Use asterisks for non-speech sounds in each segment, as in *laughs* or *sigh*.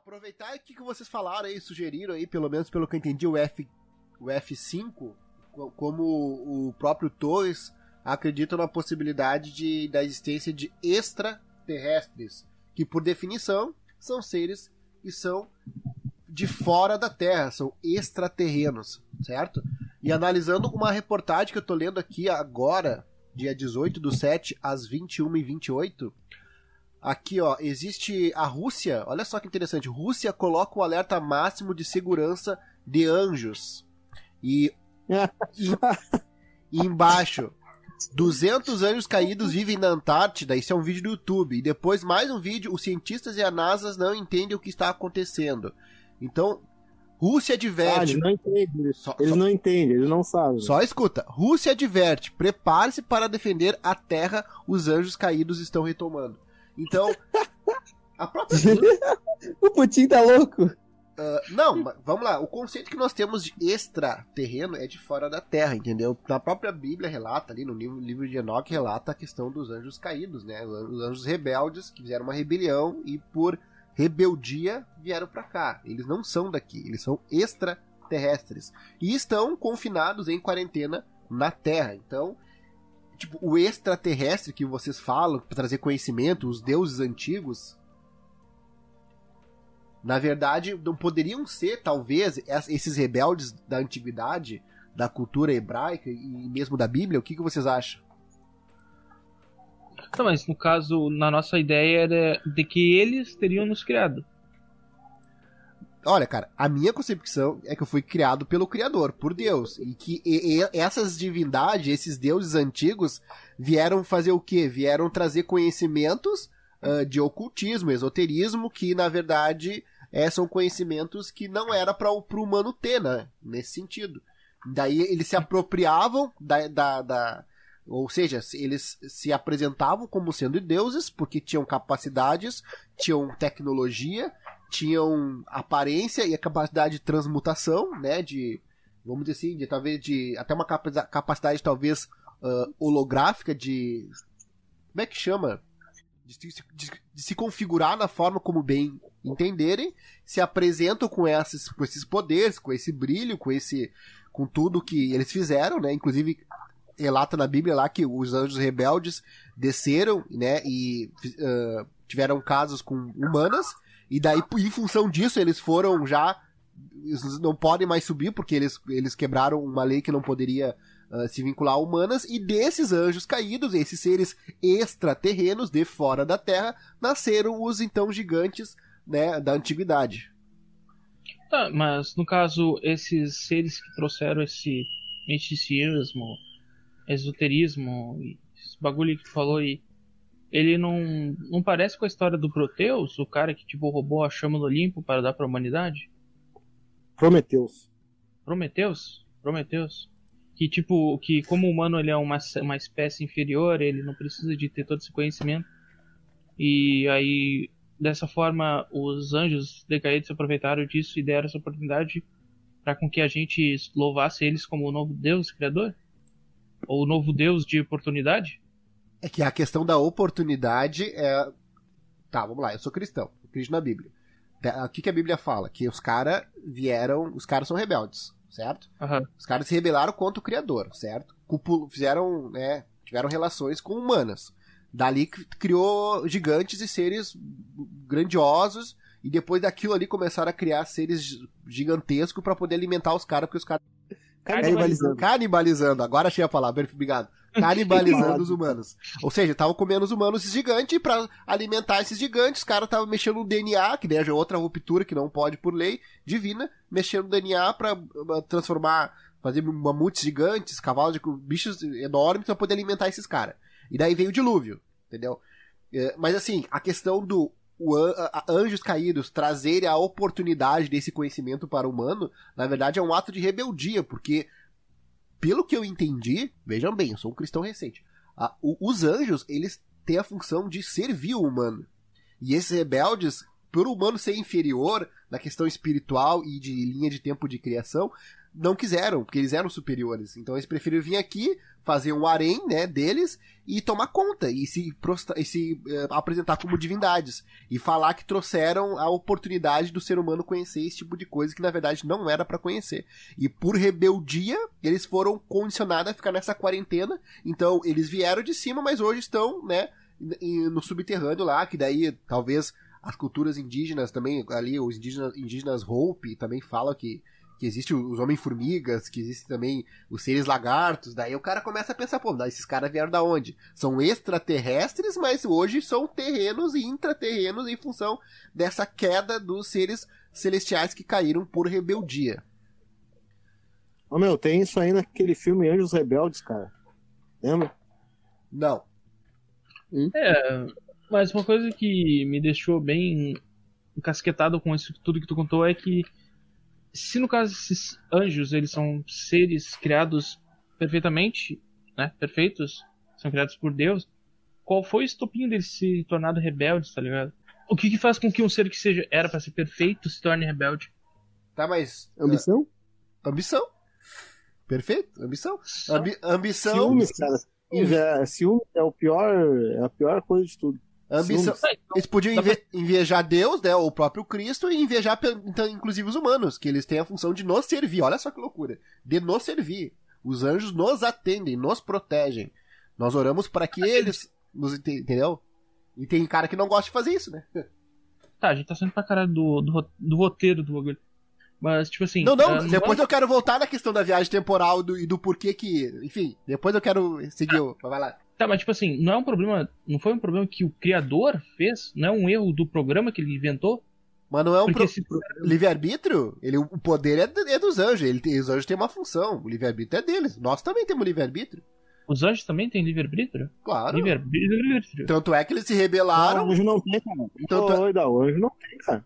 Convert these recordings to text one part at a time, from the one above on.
aproveitar o que, que vocês falaram aí, sugeriram aí, pelo menos pelo que eu entendi, o, F, o F5, como o próprio Torres acredita na possibilidade de, da existência de extraterrestres, que por definição são seres que são de fora da Terra, são extraterrenos, certo? E analisando uma reportagem que eu tô lendo aqui agora, dia 18 do 7 às 21h28, Aqui, ó, existe a Rússia. Olha só que interessante. Rússia coloca o alerta máximo de segurança de anjos. E, e, e embaixo, 200 anjos caídos vivem na Antártida. Isso é um vídeo do YouTube. E depois mais um vídeo. Os cientistas e a NASA não entendem o que está acontecendo. Então, Rússia adverte. Ah, eles não entendem. Só, eles só, não entendem, eles não sabem. Só escuta. Rússia adverte. Prepare-se para defender a Terra. Os anjos caídos estão retomando. Então, a própria. *laughs* o Putin tá louco. Uh, não, vamos lá. O conceito que nós temos de extraterreno é de fora da Terra, entendeu? Na própria Bíblia relata ali, no livro, livro de Enoch, relata a questão dos anjos caídos, né? Os anjos rebeldes que fizeram uma rebelião e por rebeldia vieram para cá. Eles não são daqui, eles são extraterrestres. E estão confinados em quarentena na Terra. Então, tipo, o extraterrestre que vocês falam para trazer conhecimento, os deuses antigos, na verdade, não poderiam ser, talvez, esses rebeldes da antiguidade, da cultura hebraica e mesmo da Bíblia? O que, que vocês acham? Não, mas no caso, na nossa ideia era de que eles teriam nos criado. Olha, cara, a minha concepção é que eu fui criado pelo Criador, por Deus. E que e, e essas divindades, esses deuses antigos, vieram fazer o quê? Vieram trazer conhecimentos uh, de ocultismo, esoterismo, que na verdade é, são conhecimentos que não era para o humano ter, né? Nesse sentido. Daí eles se apropriavam da, da, da ou seja, eles se apresentavam como sendo deuses porque tinham capacidades, tinham tecnologia tinham aparência e a capacidade de transmutação, né? De, vamos dizer assim, de talvez de até uma capacidade talvez uh, holográfica de como é que chama? De, de, de, se configurar na forma como bem entenderem, se apresentam com esses, com esses poderes, com esse brilho, com esse com tudo que eles fizeram, né? Inclusive relata na Bíblia lá que os anjos rebeldes desceram, né? E uh, tiveram casos com humanas e daí, em função disso, eles foram já. Eles não podem mais subir, porque eles, eles quebraram uma lei que não poderia uh, se vincular a humanas. E desses anjos caídos, esses seres extraterrenos de fora da Terra, nasceram os então gigantes né, da antiguidade. Tá, mas no caso, esses seres que trouxeram esse misticismo, esoterismo, esse bagulho que falou aí, ele não, não parece com a história do Proteus, o cara que tipo roubou a chama do Olimpo para dar para a humanidade? Prometeus. Prometeus? Prometeus. Que tipo, que como humano ele é uma, uma espécie inferior, ele não precisa de ter todo esse conhecimento. E aí, dessa forma, os anjos decaídos se aproveitaram disso e deram essa oportunidade para com que a gente louvasse eles como o novo Deus criador? Ou o novo Deus de oportunidade? É que a questão da oportunidade é. Tá, vamos lá, eu sou cristão, eu acredito na Bíblia. O que, que a Bíblia fala? Que os caras vieram. Os caras são rebeldes, certo? Uhum. Os caras se rebelaram contra o Criador, certo? Fizeram, né? Tiveram relações com humanas. Dali criou gigantes e seres grandiosos. E depois daquilo ali começaram a criar seres gigantescos para poder alimentar os caras, porque os caras. Canibalizando. Canibalizando. Agora achei a palavra, obrigado canibalizando os humanos. Ou seja, estavam comendo os humanos gigantes e para alimentar esses gigantes, os caras estavam mexendo no DNA, que é outra ruptura que não pode por lei divina, mexendo no DNA para transformar, fazer mamutes gigantes, cavalos de bichos enormes para poder alimentar esses caras. E daí veio o dilúvio, entendeu? É, mas assim, a questão do anjos caídos trazerem a oportunidade desse conhecimento para o humano, na verdade é um ato de rebeldia, porque pelo que eu entendi, vejam bem, eu sou um cristão recente. A, o, os anjos, eles têm a função de servir o humano. E esses rebeldes, por o humano ser inferior na questão espiritual e de linha de tempo de criação, não quiseram, porque eles eram superiores. Então eles preferiram vir aqui, fazer um harém, né, deles e tomar conta e se, e se uh, apresentar como divindades e falar que trouxeram a oportunidade do ser humano conhecer esse tipo de coisa que na verdade não era para conhecer. E por rebeldia, eles foram condicionados a ficar nessa quarentena. Então eles vieram de cima, mas hoje estão, né, no subterrâneo lá, que daí talvez as culturas indígenas também, ali os indígenas, indígenas Hope também falam que que existe os homem-formigas, que existe também os seres lagartos, daí o cara começa a pensar, pô, esses caras vieram da onde? São extraterrestres, mas hoje são terrenos e intraterrenos em função dessa queda dos seres celestiais que caíram por rebeldia. Ô meu, tem isso aí naquele filme Anjos Rebeldes, cara. Lembra? Não. Hum? É, mas uma coisa que me deixou bem encasquetado com isso tudo que tu contou é que se no caso esses anjos eles são seres criados perfeitamente, né, perfeitos, são criados por Deus, qual foi o estopinho deles se tornado rebeldes, tá ligado? O que que faz com que um ser que seja era para ser perfeito se torne rebelde? Tá, mas ambição? Uh, ambição. Perfeito, ambição. Ambi ambição. Ciúmes, cara. É, ciúme é o pior, é a pior coisa de tudo. Ambição. Eles podiam inve invejar Deus, né, o próprio Cristo, e invejar, então, inclusive, os humanos, que eles têm a função de nos servir. Olha só que loucura. De nos servir. Os anjos nos atendem, nos protegem. Nós oramos para que eles nos entendeu? E tem cara que não gosta de fazer isso, né? Tá, a gente tá saindo pra caralho do, do, do roteiro do bagulho. Mas, tipo assim. Não, não, uh, depois não... eu quero voltar na questão da viagem temporal do, e do porquê que. Enfim, depois eu quero seguir ah. o. Vai lá. Tá, mas tipo assim, não é um problema. Não foi um problema que o criador fez? Não é um erro do programa que ele inventou? Mas não é um pro... livre-arbítrio? Ele, o poder é, é dos anjos. Ele, os anjos têm uma função. O livre-arbítrio é deles. Nós também temos livre-arbítrio. Os anjos também têm livre-arbítrio? Claro. Livre-arbítrio. Tanto é que eles se rebelaram. O anjo não tem, cara. Tanto é... o anjo não tem, cara.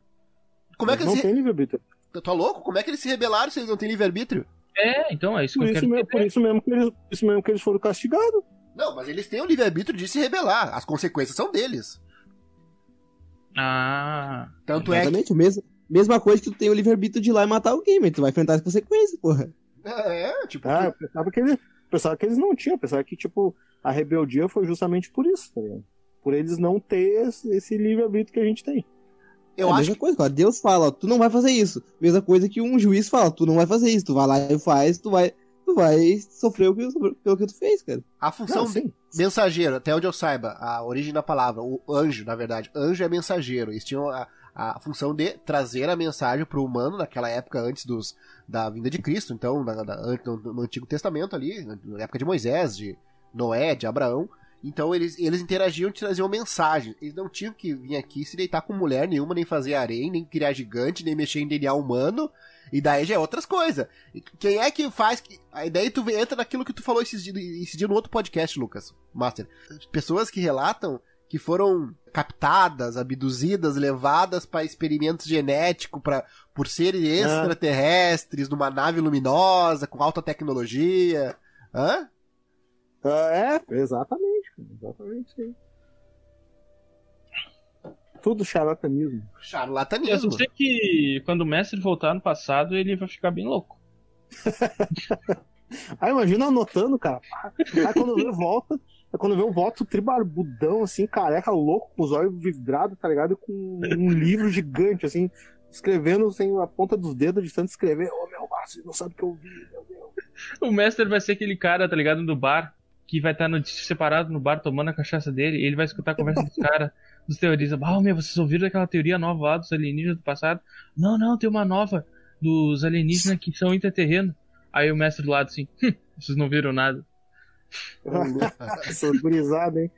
Como é que eles não se... tem livre-arbítrio. Tá louco? Como é que eles se rebelaram se eles não têm livre-arbítrio? É, então é isso por que isso eu mesmo, Por isso mesmo, que eles, isso mesmo que eles foram castigados. Não, mas eles têm o livre-arbítrio de se rebelar. As consequências são deles. Ah. Tanto exatamente, é que... mesma, mesma coisa que tu tem o livre-arbítrio de ir lá e matar alguém, mas tu vai enfrentar as consequências, porra. É, tipo. Ah, eu pensava que, eles, pensava que eles não tinham, pensava que, tipo, a rebeldia foi justamente por isso, tá ligado? Por eles não ter esse, esse livre-arbítrio que a gente tem. Eu é a mesma que... coisa, cara. Deus fala, ó, tu não vai fazer isso. Mesma coisa que um juiz fala, tu não vai fazer isso. Tu vai lá e faz, tu vai tu vai sofrer o que, pelo que tu fez, cara. A função não, mensageiro, até onde eu saiba, a origem da palavra, o anjo, na verdade, anjo é mensageiro. Eles tinham a, a função de trazer a mensagem para o humano naquela época antes dos, da vinda de Cristo, então, na, na, no, no, Antigo Testamento ali, na época de Moisés, de Noé, de Abraão. Então eles, eles interagiam e traziam mensagens. Eles não tinham que vir aqui se deitar com mulher nenhuma, nem fazer areia, nem criar gigante, nem mexer em DNA humano. E daí já é outras coisas. Quem é que faz. Que... Aí daí tu entra naquilo que tu falou esse dia, esse dia no outro podcast, Lucas, Master. Pessoas que relatam que foram captadas, abduzidas, levadas para experimentos genéticos para por seres extraterrestres numa nave luminosa com alta tecnologia. Hã? É, exatamente, exatamente. Sim. Tudo charlatanismo. Charlatanismo. Eu sei que quando o mestre voltar no passado, ele vai ficar bem louco. Aí *laughs* imagina anotando, cara. Aí quando vê volta, é quando vê o voto tribarbudão, assim, careca, louco, com os olhos vidrados, tá ligado? Com um livro gigante, assim, escrevendo sem a ponta dos dedos de tanto escrever. Ô, oh, meu Márcio, não sabe o que eu vi, meu Deus. O mestre vai ser aquele cara, tá ligado, do bar, que vai estar no, separado no bar tomando a cachaça dele, e ele vai escutar a conversa dos caras dos teoristas. Ah, meu, vocês ouviram aquela teoria nova lá dos alienígenas do passado? Não, não, tem uma nova dos alienígenas que são interterreno. Aí o mestre do lado assim, hum, vocês não viram nada. *laughs* Brisado, hein?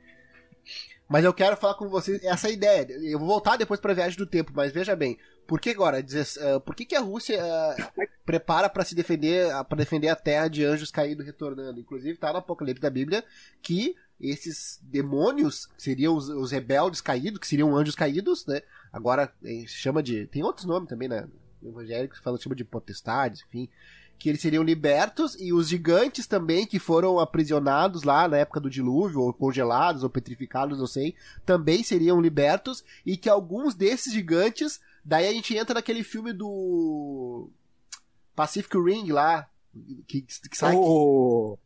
Mas eu quero falar com vocês essa ideia. Eu vou voltar depois para a viagem do tempo, mas veja bem, por que agora? Uh, por que, que a Rússia uh, prepara para se defender, para defender a Terra de anjos caídos retornando? Inclusive está no Apocalipse da Bíblia que esses demônios seriam os, os, rebeldes caídos, que seriam anjos caídos, né? Agora eh, chama de. Tem outros nomes também, né? Evangélicos falam chama de potestades, enfim. Que eles seriam libertos e os gigantes também, que foram aprisionados lá na época do dilúvio, ou congelados, ou petrificados, não sei, também seriam libertos, e que alguns desses gigantes. Daí a gente entra naquele filme do. Pacific Ring lá, que, que sai... Oh,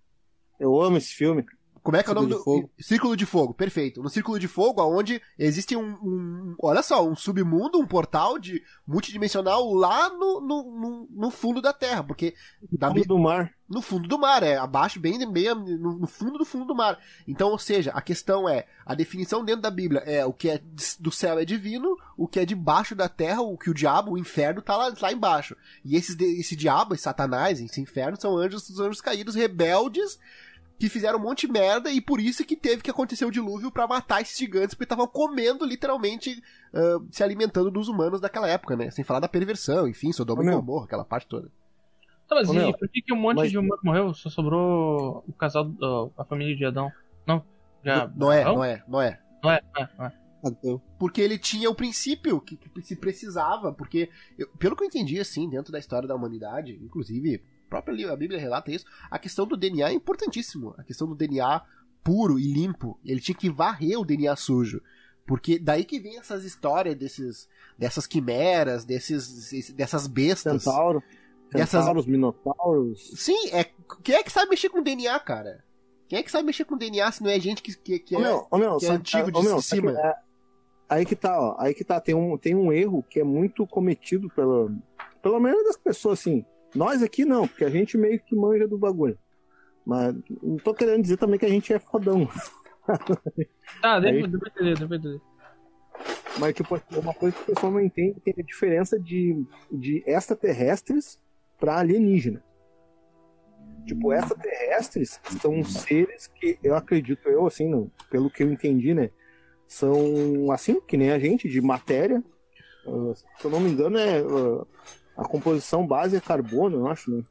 eu amo esse filme. Como é que é o nome Círculo de do. Círculo de Fogo, perfeito. No Círculo de Fogo, onde existe um, um- Olha só, um submundo, um portal de multidimensional lá no, no, no, no fundo da Terra. Porque da Fundo do mar. no fundo do mar, é abaixo, bem, bem no, no fundo do fundo do mar. Então, ou seja, a questão é, a definição dentro da Bíblia é o que é do céu é divino, o que é debaixo da terra, o que o diabo, o inferno, tá lá, lá embaixo. E esses, esse diabo, esse satanás, esse inferno, são anjos, os anjos caídos, rebeldes, que fizeram um monte de merda, e por isso que teve que acontecer o dilúvio pra matar esses gigantes, porque estavam comendo, literalmente, ah, se alimentando dos humanos daquela época, né? Sem falar da perversão, enfim, Sodoma e. Gomorra, aquela parte toda. Tá, mas Ô, e meu, por que, que um monte mas- de humanos morreu? Só sobrou o casal, do- a família de Adão? Não? Já, Não, não é, não é, não é. Não é, não é, não é. porque ele tinha o princípio que, que se precisava, porque, eu- pelo que eu entendi, assim, dentro da história da humanidade, inclusive, própria a Bíblia relata isso, a questão do DNA é importantíssimo, a questão do DNA puro e limpo, ele tinha que varrer o DNA sujo, porque daí que vem essas histórias desses, dessas quimeras, desses, dessas bestas. Centauro. Dessas- Centauros, minotauros. Sim, é, quem é que sabe mexer com DNA, cara? Quem é que sabe mexer com DNA se não é gente que, que, que é... meu, meu, que é antigo ô, de meu, cima. é, aí que tá, ó. Aí que tá. Tem um, tem um erro que é muito cometido pela, pela maioria das pessoas, assim. Nós aqui não, porque a gente meio que manja do bagulho. Mas não tô querendo dizer também que a gente é fodão. *laughs* Tá, deu Aí- pra entender, deu pra entender. Mas, tipo, uma coisa que o pessoal não entende tem a diferença de, de extraterrestres para alienígena. Tipo, extraterrestres são seres que eu acredito, eu, assim, não, pelo que eu entendi, né? São, assim, que nem a gente, de matéria. Ah, se eu não me engano, é ah, a composição base é carbono, eu acho, né?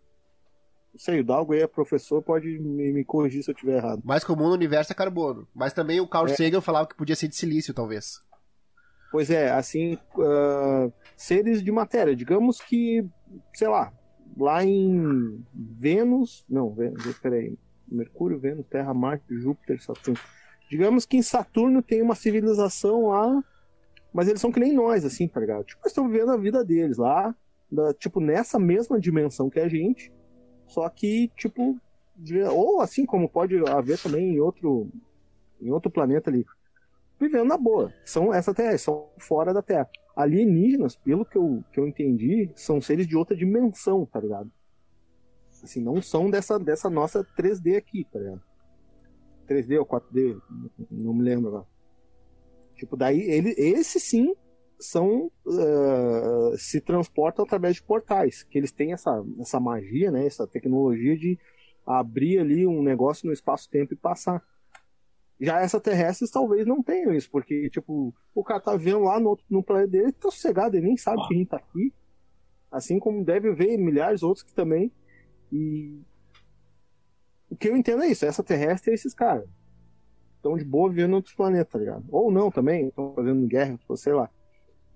Não sei, o Dalgo aí é professor, pode me, me corrigir se eu estiver errado. mais comum no universo é carbono. Mas também o Carl É. Sagan falava que podia ser de silício, talvez. Pois é, assim, ah, seres de matéria. Digamos que, sei lá, lá em Vênus. Não, Vênus, peraí. Mercúrio, Vênus, Terra, Marte, Júpiter, Saturno. Digamos que em Saturno tem uma civilização lá, mas eles são que nem nós, assim, tá ligado? Tipo, eles estão vivendo a vida deles lá, da- tipo, nessa mesma dimensão que a gente, só que, tipo, ou assim como pode haver também em outro, em outro planeta ali, vivendo na boa. São essa Terra, são fora da Terra. Alienígenas, pelo que eu, que eu entendi, são seres de outra dimensão, tá ligado? Assim, não são dessa, dessa nossa 3D aqui, tá ligado? 3D ou 4D, não me lembro agora. Tipo, daí, ele, esses sim são ah, se transportam através de portais, que eles têm essa, essa magia, né, essa tecnologia de abrir ali um negócio no espaço-tempo e passar. Já extraterrestres talvez não tenham isso, porque, tipo, o cara tá vendo lá no, outro- no planeta dele, tá sossegado, ele nem sabe que a gente tá aqui. Assim como deve ver milhares outros que também. E. O que eu entendo é isso, extraterrestre é esses caras. Estão de boa vivendo em outros planetas, tá ligado? Ou não também, estão fazendo guerra, sei lá.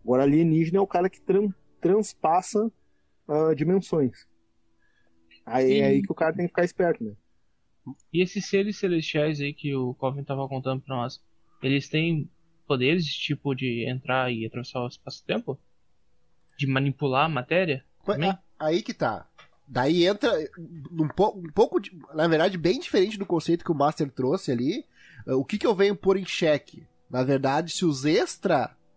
Agora, alienígena é o cara que tran- transpassa ah, dimensões. Aí é Sim. aí que o cara tem que ficar esperto, né? E esses seres celestiais aí que o Calvin tava contando pra nós, eles têm poderes tipo de entrar e atravessar o espaço-tempo? De manipular a matéria? Também? A- Aí que tá. Daí entra um, po- um pouco, de- na verdade, bem diferente do conceito que o Master trouxe ali. Uh, O que, que eu venho pôr em xeque? Na verdade, se os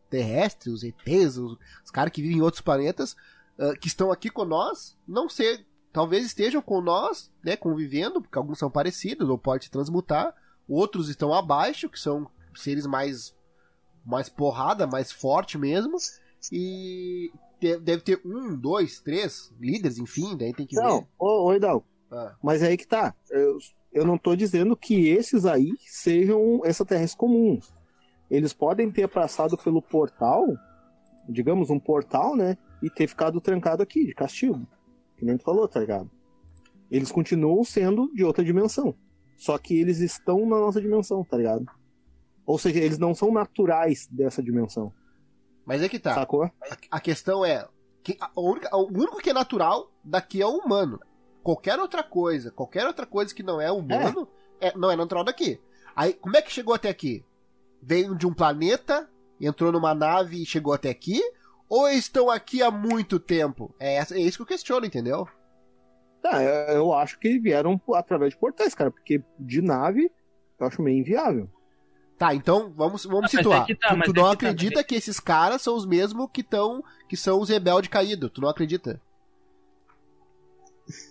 extraterrestres, os ETs, os, os caras que vivem em outros planetas, uh, que estão aqui com nós, não sei, talvez estejam com nós, né, convivendo, porque alguns são parecidos, ou pode se transmutar, outros estão abaixo, que são seres mais, mais porrada, mais forte mesmo, e deve ter um, dois, três líderes, enfim, daí tem que ver. Não, ô, ô Hidalgo, Ah, mas aí que tá. Eu, eu não tô dizendo que esses aí sejam extraterrestres comuns. Eles podem ter passado pelo portal, digamos um portal, né? E ter ficado trancado aqui, de castigo. Que nem tu falou, tá ligado? Eles continuam sendo de outra dimensão. Só que eles estão na nossa dimensão, tá ligado? Ou seja, eles não são naturais dessa dimensão. mas é que tá. Sacou? A questão é. Que a única- o único que é natural daqui é o humano. Qualquer outra coisa, qualquer outra coisa que não é humano, é- não é natural daqui. Aí, como é que chegou até aqui? Veio de um planeta, entrou numa nave e chegou até aqui? Ou estão aqui há muito tempo? É, é isso que eu questiono, entendeu? Tá, eu eu acho que vieram através de portais, cara, porque de nave eu acho meio inviável. Tá, então vamos, vamos situar. é que tá, tu, tu é não que tá, acredita que esses caras são os mesmos que estão. que são os rebeldes caídos. Tu não acredita?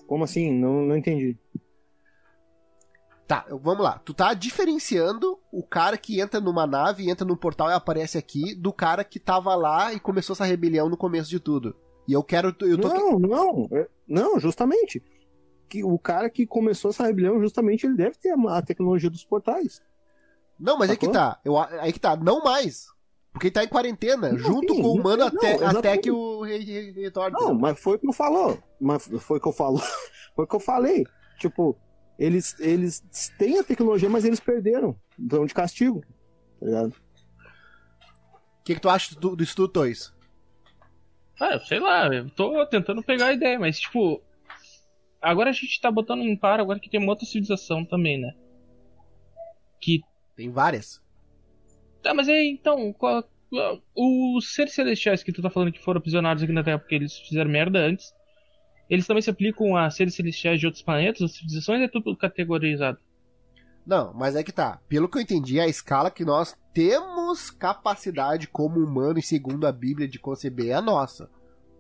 Como assim? Não, não entendi. Tá, vamos lá. Tu tá diferenciando o cara que entra numa nave, entra num portal e aparece aqui, do cara que tava lá e começou essa rebelião no começo de tudo. E eu quero. Eu tô Não, não, é- não, justamente. Que o cara que começou essa rebelião, justamente, ele deve ter a, tecnologia dos portais. Não, mas é que Sacou? tá. Eu, aí que tá. Não mais. Porque ele tá em quarentena, Não, junto sim, com o humano não, até, exatamente. até que o rei retorne. Não, mas foi o que eu falou. Mas foi o que eu falo. *laughs* foi o que eu falei. Tipo, eles, eles têm a tecnologia, mas eles perderam. Então de castigo. Tá ligado? O que, que tu acha do, do Estudo Toys? Ah, eu sei lá, eu tô tentando pegar a ideia, mas tipo. Agora a gente tá botando em par agora que tem uma outra civilização também, né? Que. Tem várias. Tá, mas aí então. Qual, qual- os seres celestiais que tu tá falando que foram aprisionados aqui na Terra porque eles fizeram merda antes. Eles também se aplicam a seres celestiais de outros planetas, outras civilizações, é tudo categorizado. Não, mas é que tá. Pelo que eu entendi, a escala que nós temos capacidade como humano e segundo a Bíblia de conceber é a nossa.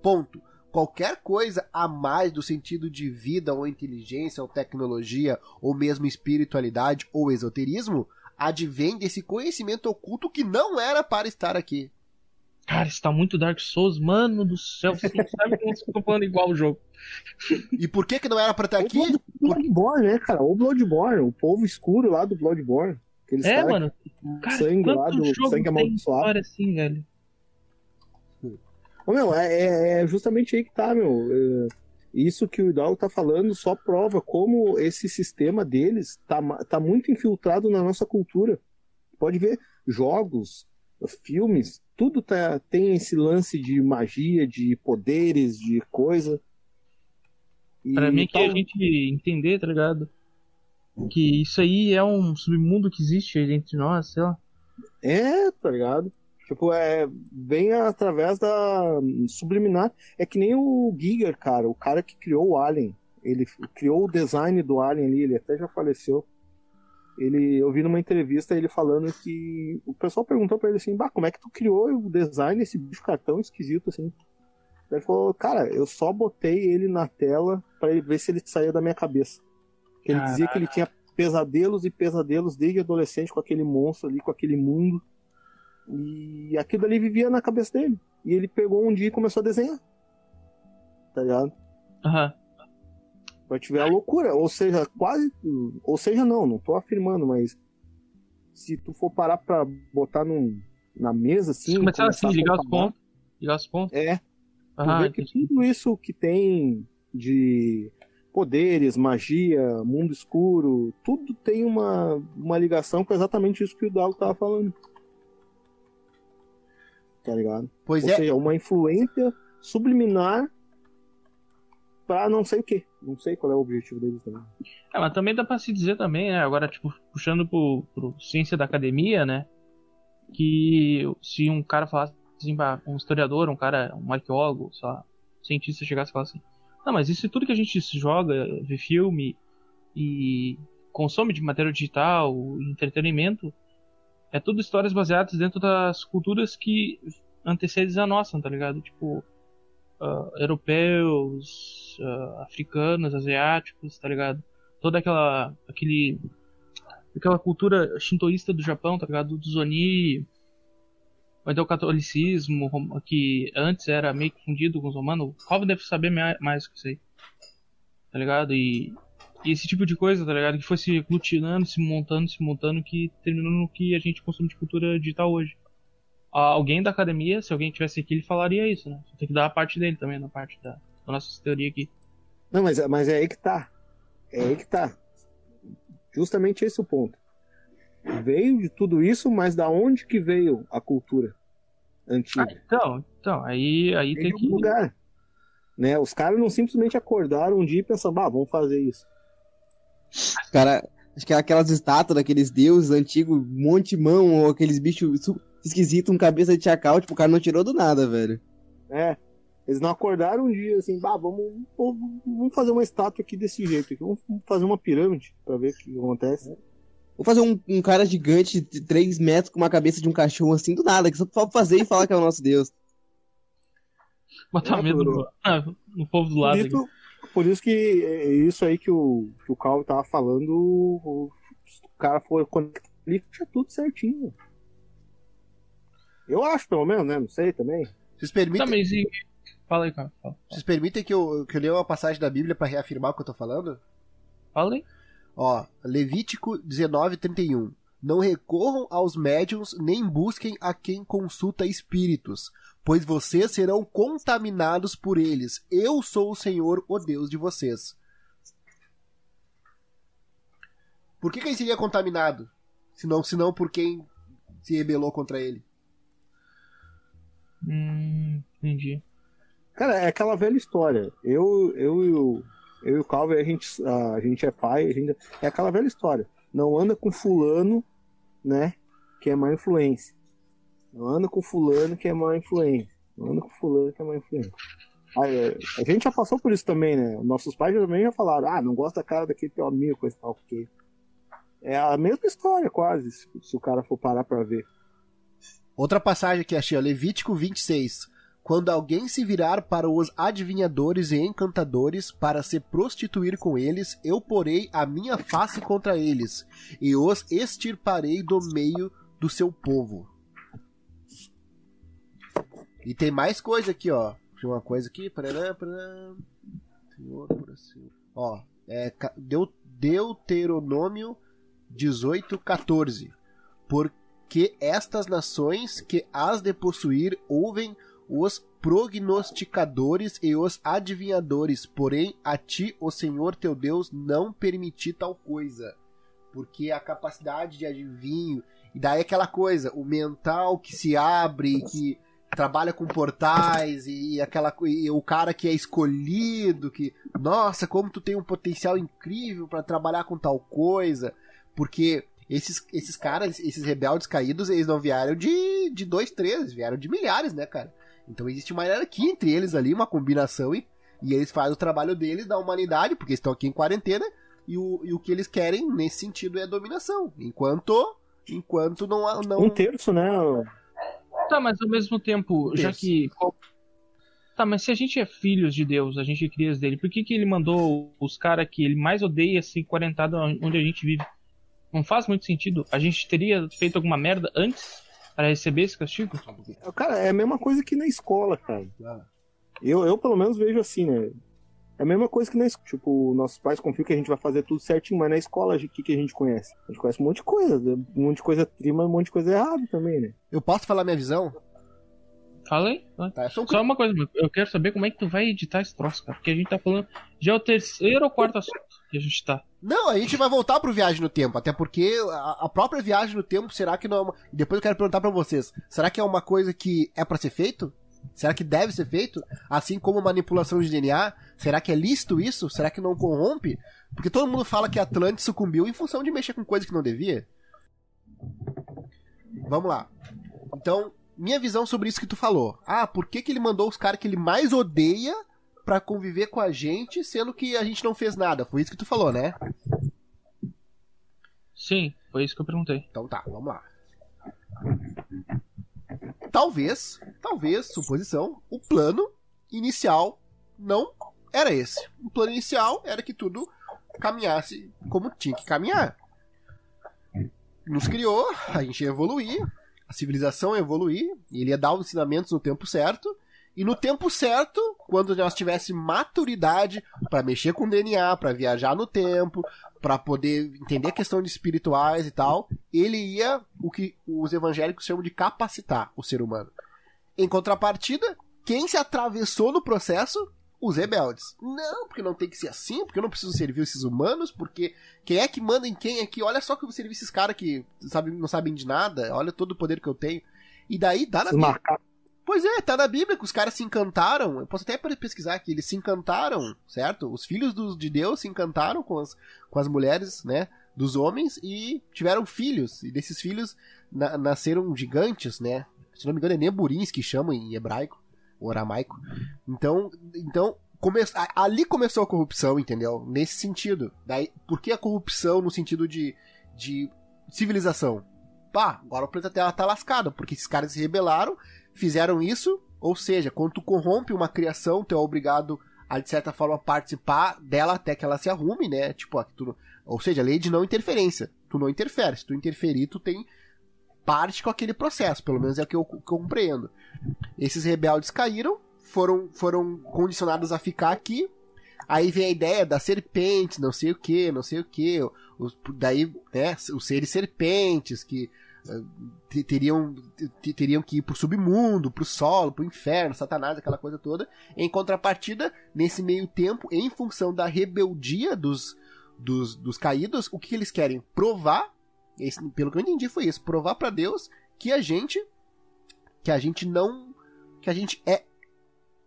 Ponto. Qualquer coisa a mais do sentido de vida ou inteligência ou tecnologia ou mesmo espiritualidade ou esoterismo advém desse conhecimento oculto que não era para estar aqui. Cara, isso tá muito Dark Souls, mano do céu. Você não sabe como você tá falando igual o jogo. E por que que não era para estar aqui? O Bloodborne, né, cara? O Bloodborne, o povo escuro lá do Bloodborne. Aqueles É, caras mano. Cara, sangue lá do jogo sangue amaldiçoado. assim, velho? Ô, meu, é, é- é justamente aí que tá, meu. É, isso que o Hidalgo tá falando só prova como esse sistema deles tá, tá muito infiltrado na nossa cultura. Pode ver, jogos, filmes, tudo tá, tem esse lance de magia, de poderes, de coisa. E Pra mim, que tal- a gente entender, tá ligado? Que isso aí é um submundo que existe entre nós, sei lá. É, tá ligado? Tipo, é, vem através da subliminar. É que nem o Giger, cara, o cara que criou o Alien. Ele criou o design do Alien ali, ele até já faleceu. Ele, eu vi numa entrevista ele falando que o pessoal perguntou pra ele assim, bah, como é que tu criou o design desse bicho cartão esquisito assim? Ele falou, cara, eu só botei ele na tela pra ele ver se ele saía da minha cabeça. Ele dizia que ele tinha pesadelos e pesadelos desde adolescente com aquele monstro ali, com aquele mundo. E aquilo ali vivia na cabeça dele. E ele pegou um dia e começou a desenhar. Tá ligado? Aham. Pra te ver a loucura. Ou seja, quase. Ou seja, não, não tô afirmando, mas. Se tu for parar pra botar num, na mesa assim. Se começar assim, começar a ligar os pontos. Ligar os pontos. É, tu Ah, vê que tudo isso que tem de poderes, magia, mundo escuro, tudo tem uma, uma ligação com exatamente isso que o Dago tava falando. Tá ligado? Pois Ou é, seja, uma influência subliminar pra não sei o que. Não sei qual é o objetivo deles também. É, mas também dá pra se dizer também, né? Agora, tipo, puxando pro, pro ciência da academia, né? Que se um cara falasse assim, um historiador, um cara, um arqueólogo, lá, um cientista chegasse e falasse assim, não, mas isso tudo que a gente joga, vê filme e consome de material digital, entretenimento, é tudo histórias baseadas dentro das culturas que antecedem a nossa, tá ligado? Tipo, ah, europeus, ah, africanos, asiáticos, tá ligado? Toda aquela aquele aquela cultura shintoísta do Japão, tá ligado? Do Zoni, ter o catolicismo, que antes era meio que fundido com os romanos. O Calvin deve saber mais que isso aí. Tá ligado? E, e esse tipo de coisa, tá ligado? Que foi se aglutinando, se montando, se montando, que terminou no que a gente consome de cultura digital hoje. Ah, Alguém da academia, se alguém tivesse aqui, ele falaria isso, né? Tem que dar a parte dele também, na parte da, da nossa teoria aqui. Não, mas, mas é aí que tá. É aí que tá. Justamente esse é o ponto. Veio de tudo isso, mas da onde que veio a cultura Ah, antiga? então, então, aí, aí Veio tem que. algum lugar. Né? Os caras não simplesmente acordaram um dia e pensaram, bah, vamos fazer isso. Os cara, acho que é aquelas estátuas daqueles deuses antigos, monte mão, ou aqueles bichos esquisitos com cabeça de chacal, tipo, o cara não tirou do nada, velho. É. Eles não acordaram um dia assim, bah, vamos, vamos fazer uma estátua aqui desse jeito, aqui. vamos fazer uma pirâmide pra ver o que acontece. Vou fazer um, um cara gigante de 3 metros com uma cabeça de um cachorro assim do nada, que só pode fazer e falar que é o nosso Deus. Botar É, medo no, ah, no povo do Por lado. isso, por isso que é isso aí que o, que o Calvo tava falando, o, o cara foi conectar ali, tudo certinho. Eu acho, pelo menos, né? Não sei também. Vocês Tá, permitem, mas e... Fala aí, cara. Fala, vocês permitem que, eu, que eu leia uma passagem da Bíblia pra reafirmar o que eu tô falando? fala aí. Ó, Levítico 19, 31. Não recorram aos médiums, nem busquem a quem consulta espíritos, pois vocês serão contaminados por eles. Eu sou o Senhor, o Deus de vocês. Por que, que ele seria contaminado? Senão, senão por quem se rebelou contra ele. Hum, entendi. Cara, é aquela velha história. Eu, eu, e o- eu e o Calvo, a gente, a gente é pai, a gente, é aquela velha história. Não anda com fulano, né? Que é má influência. Não anda com fulano que é má influência. Não anda com fulano que é má influência. Aí, é, a gente já passou por isso também, né? Nossos pais também já falaram, ah, não gosta da cara daquele teu amigo, coisa tal, porque. É a mesma história, quase, se, se o cara for parar pra ver. Outra passagem que achei, Levítico 26. Quando alguém se virar para os adivinhadores e encantadores para se prostituir com eles, eu porei a minha face contra eles e os extirparei do meio do seu povo. E tem mais coisa aqui, ó. Tem uma coisa aqui. Parará, parará. Assim. Ó, é Deuteronômio 18, 14. Porque estas nações que as de possuir ouvem os prognosticadores e os adivinhadores, porém a ti, o Senhor teu Deus, não permiti tal coisa. Porque a capacidade de adivinho, e daí aquela coisa, o mental que se abre, que trabalha com portais e aquela e o cara que é escolhido, que nossa, como tu tem um potencial incrível para trabalhar com tal coisa, porque esses, esses caras, esses rebeldes caídos, eles não vieram de, de dois, três, eles vieram de milhares, né, cara? Então existe uma hierarquia entre eles ali, uma combinação, e, e eles fazem o trabalho deles da humanidade, porque eles estão aqui em quarentena, e o, e o que eles querem nesse sentido é a dominação. Enquanto. Enquanto não. há- não... Um terço, né? Tá, mas ao mesmo tempo, já Isso. que. Tá, mas se a gente é filhos de Deus, a gente é crias dele, por que, que ele mandou os caras que ele mais odeia se quarentado onde a gente vive? Não faz muito sentido. A gente teria feito alguma merda antes para receber esse castigo? Cara, é a mesma coisa que na escola, cara. Eu, eu pelo menos vejo assim, né? É a mesma coisa que na escola. Tipo, nossos pais confiam que a gente vai fazer tudo certinho, mas na escola o que, que a gente conhece? A gente conhece um monte de coisa. Um monte de coisa trima, um monte de coisa errada também, né? Eu posso falar minha visão? Fala aí. Tá, sou um Só uma coisa, eu quero saber como é que tu vai editar esse troço, cara. Porque a gente tá falando. Já é o terceiro ou quarto assunto que a gente tá. Não, a gente vai voltar pro Viagem no Tempo, até porque a, a própria Viagem no Tempo, será que não é uma... Depois eu quero perguntar pra vocês, será que é uma coisa que é pra ser feito? Será que deve ser feito? Assim como manipulação de DNA? Será que é lícito isso? Será que não corrompe? Porque todo mundo fala que Atlantis sucumbiu em função de mexer com coisa que não devia. Vamos lá. Então, minha visão sobre isso que tu falou. Ah, por que, que ele mandou os caras que ele mais odeia pra conviver com a gente, sendo que a gente não fez nada? Foi isso que tu falou, né? Sim, foi isso que eu perguntei. Então tá, vamos lá. Talvez, talvez, suposição, o plano inicial não era esse. O plano inicial era que tudo caminhasse como tinha que caminhar. Nos criou, a gente ia evoluir, a civilização evoluir, ele ia dar os ensinamentos no tempo certo, e no tempo certo, quando nós tivéssemos maturidade para mexer com DNA, para viajar no tempo, para poder entender a questão de espirituais e tal, ele ia o que os evangélicos chamam de capacitar o ser humano. Em contrapartida, quem se atravessou no processo? Os rebeldes. Não, porque não tem que ser assim, porque eu não preciso servir esses humanos, porque quem é que manda em quem aqui? Olha só que eu vou servir esses caras que sabe, não sabem de nada, olha todo o poder que eu tenho. E daí dá na macacos. Pois é, tá na Bíblia que os caras se encantaram. Eu posso até pesquisar aqui, eles se encantaram, certo? Os filhos dos- de Deus se encantaram com as, com as mulheres, né? Dos homens e tiveram filhos. E desses filhos na- nasceram gigantes, né? Se não me engano é Neburins que chamam em hebraico. O aramaico. Então, então come... ali começou a corrupção, entendeu? Nesse sentido. Daí, por que a corrupção no sentido de, de civilização? Pá, agora o planeta Terra tá lascado, porque esses caras se rebelaram, fizeram isso, ou seja, quando tu corrompe uma criação, tu é obrigado a, de certa forma, participar dela até que ela se arrume, né? Tipo, tu, ou seja, lei de não interferência. Tu não interfere. Se tu interferir, tu tem parte com aquele processo. Pelo menos é o que eu, compreendo. Esses rebeldes caíram, foram, foram condicionados a ficar aqui. Aí vem a ideia das serpentes, não sei o que, não sei o que. Daí, né, os seres serpentes que teriam, teriam que ir pro submundo, pro solo, pro inferno, Satanás, aquela coisa toda. Em contrapartida, nesse meio tempo, em função da rebeldia dos, dos, dos caídos, o que eles querem? Provar, esse, pelo que eu entendi foi isso, provar para Deus que a gente que a gente não que a gente é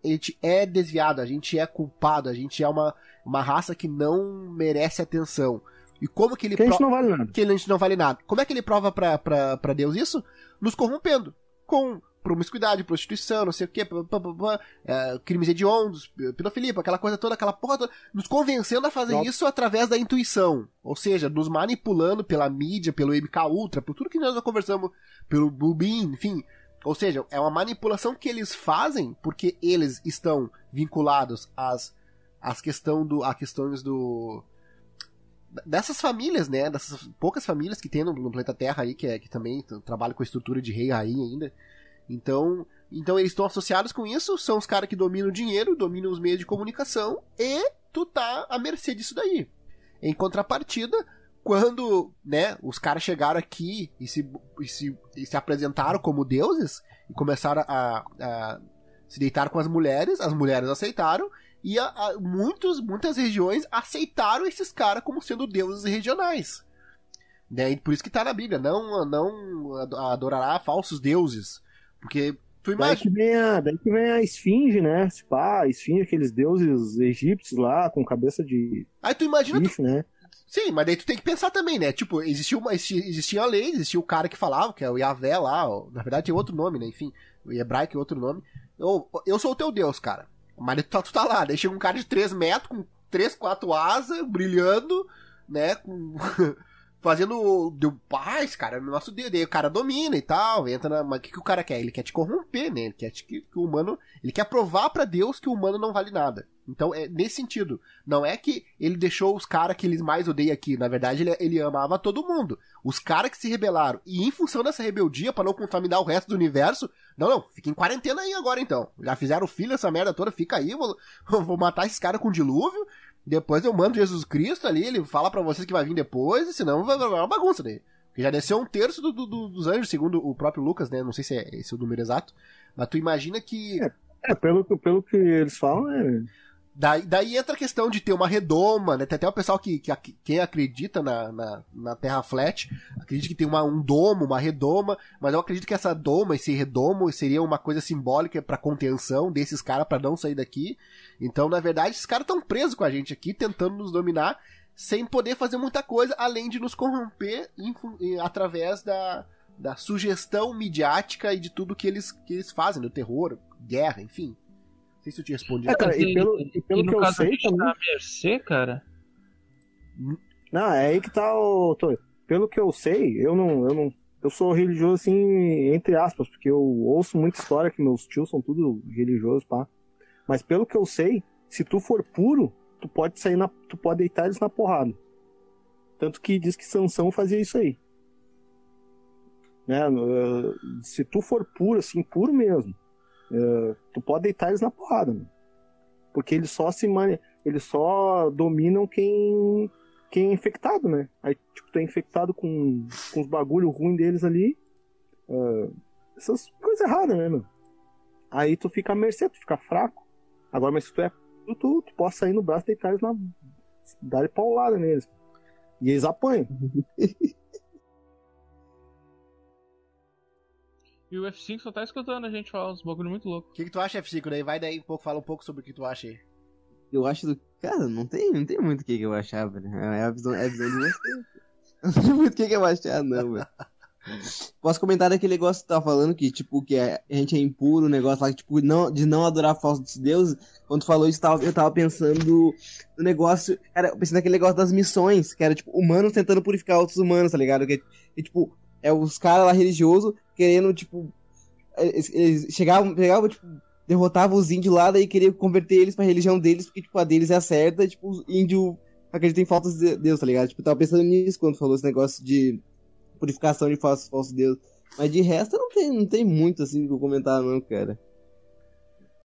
a gente é desviado, a gente é culpado, a gente é uma, uma raça que não merece atenção. E como que ele que a gente não vale nada. Que a gente não vale nada. Como é que ele prova pra, pra, pra Deus isso? Nos corrompendo. Com promiscuidade, prostituição, não sei o que, é, crimes hediondos, pedofilia, aquela coisa toda, aquela porra toda, nos convencendo a fazer Nossa. isso através da intuição. Ou seja, nos manipulando pela mídia, pelo MK Ultra, por tudo que nós já conversamos, pelo Bubin, enfim. Ou seja, é uma manipulação que eles fazem porque eles estão vinculados às, às questão do, a questões do dessas famílias, né? Dessas poucas famílias que tem no, no planeta Terra aí, que, é, que também trabalham com a estrutura de rei e rainha ainda. Então, então eles estão associados com isso, são os caras que dominam o dinheiro, dominam os meios de comunicação, e tu tá à mercê disso daí. Em contrapartida, quando né, os caras chegaram aqui e se, e se, e se apresentaram como deuses e começaram a, a se deitar com as mulheres, as mulheres aceitaram, e a, a, muitos, muitas regiões aceitaram esses caras como sendo deuses regionais. Né? E por isso que tá na Bíblia, não, não adorará falsos deuses. Porque tu imagina. Daí que vem a, daí que vem a esfinge, né? Tipo, ah, a esfinge, aqueles deuses egípcios lá, com cabeça de. Aí tu imagina. Bicho, tu... né? Sim, mas daí tu tem que pensar também, né? Tipo, existia, uma, existia a lei, existia o cara que falava, que é o Yahvé lá, na verdade tem outro nome, né? Enfim, o hebraico é outro nome. Eu, eu sou o teu Deus, cara. Mas tu tá, tu tá lá, daí chega um cara de 3 metros, com 3, 4 asas, brilhando, né? Com... *laughs* fazendo. Deu paz, cara, é nosso Deus. Daí o cara domina e tal, entra na. Mas o que, que o cara quer? Ele quer te corromper, né? Ele quer te, que, que o humano. Ele quer provar para Deus que o humano não vale nada. Então, é nesse sentido. Não é que ele deixou os caras que ele mais odeia aqui. Na verdade, ele, ele amava todo mundo. Os caras que se rebelaram. E em função dessa rebeldia, para não contaminar o resto do universo. Não, não, fica em quarentena aí agora então. Já fizeram filho essa merda toda, fica aí, vou, *laughs* vou matar esses caras com dilúvio. Depois eu mando Jesus Cristo ali, ele fala para vocês que vai vir depois, e senão vai, vai uma bagunça daí. Porque já desceu um terço do, do, dos anjos, segundo o próprio Lucas, né? Não sei se é esse o número exato. Mas tu imagina que. É, é pelo, pelo que eles falam, é Daí, daí entra a questão de ter uma redoma, né? Tem até o pessoal que, que quem acredita na, na, na, Terra flat, acredita que tem uma, um domo, uma redoma, mas eu acredito que essa doma, esse redomo, seria uma coisa simbólica para contenção desses caras para não sair daqui. Então, na verdade, esses caras estão presos com a gente aqui, tentando nos dominar, sem poder fazer muita coisa, além de nos corromper em, em, através da, da sugestão midiática e de tudo que eles, que eles fazem, do terror, guerra, enfim sei se eu te respondi. É, cara, e pelo, e pelo e que eu sei também. Tá mercê, cara? Não, é aí que tá o. Pelo que eu sei, eu não, eu não. Eu sou religioso assim, entre aspas, porque eu ouço muita história que meus tios são tudo religiosos, pá. Mas pelo que eu sei, se tu for puro, tu pode sair na. Tu pode deitar eles na porrada. Tanto que diz que Sansão fazia isso aí. Né? Se tu for puro, assim, puro mesmo, Uh, tu pode deitar eles na porrada, mano. Porque eles só se mani... eles só dominam quem quem é infectado, né? Aí, tipo, tu é infectado com, com os bagulho ruim deles ali. Uh, essas coisas erradas, né, mano? Aí tu fica à mercê, tu fica fraco. Agora, mas se tu é tu, tu, tu pode sair no braço e deitar eles na. dar paulada neles. E eles apanham. *laughs* E o F5 só tá escutando a gente falar uns bagulho muito louco. O que, que tu acha, F5? Daí vai daí um pouco, fala um pouco sobre o que tu acha aí. Eu acho do. Cara, não tem, não tem muito o que, que eu achar, velho. É a visão, é a visão de você. *laughs* Não tem muito o que, que eu achar, não, velho. Posso comentar daquele negócio que tu tava falando, que, tipo, que a gente é impuro, o negócio lá, que, tipo, não, de não adorar falsos deuses. Quando tu falou isso, tava- eu tava pensando no negócio. Cara, eu pensei naquele negócio das missões, que era, tipo, humanos tentando purificar outros humanos, tá ligado? Que, que, tipo, é os caras lá religiosos querendo, tipo. Eles, eles chegavam, pegavam, tipo, derrotavam os índios lá, daí queriam converter eles pra religião deles, porque, tipo, a deles é a certa, tipo, os índios acreditam em falsos de Deus, tá ligado? Tipo, eu tava pensando nisso quando falou esse negócio de purificação de falsos, falsos deuses. Mas de resto não tem, não tem muito assim pra eu comentar, não, cara.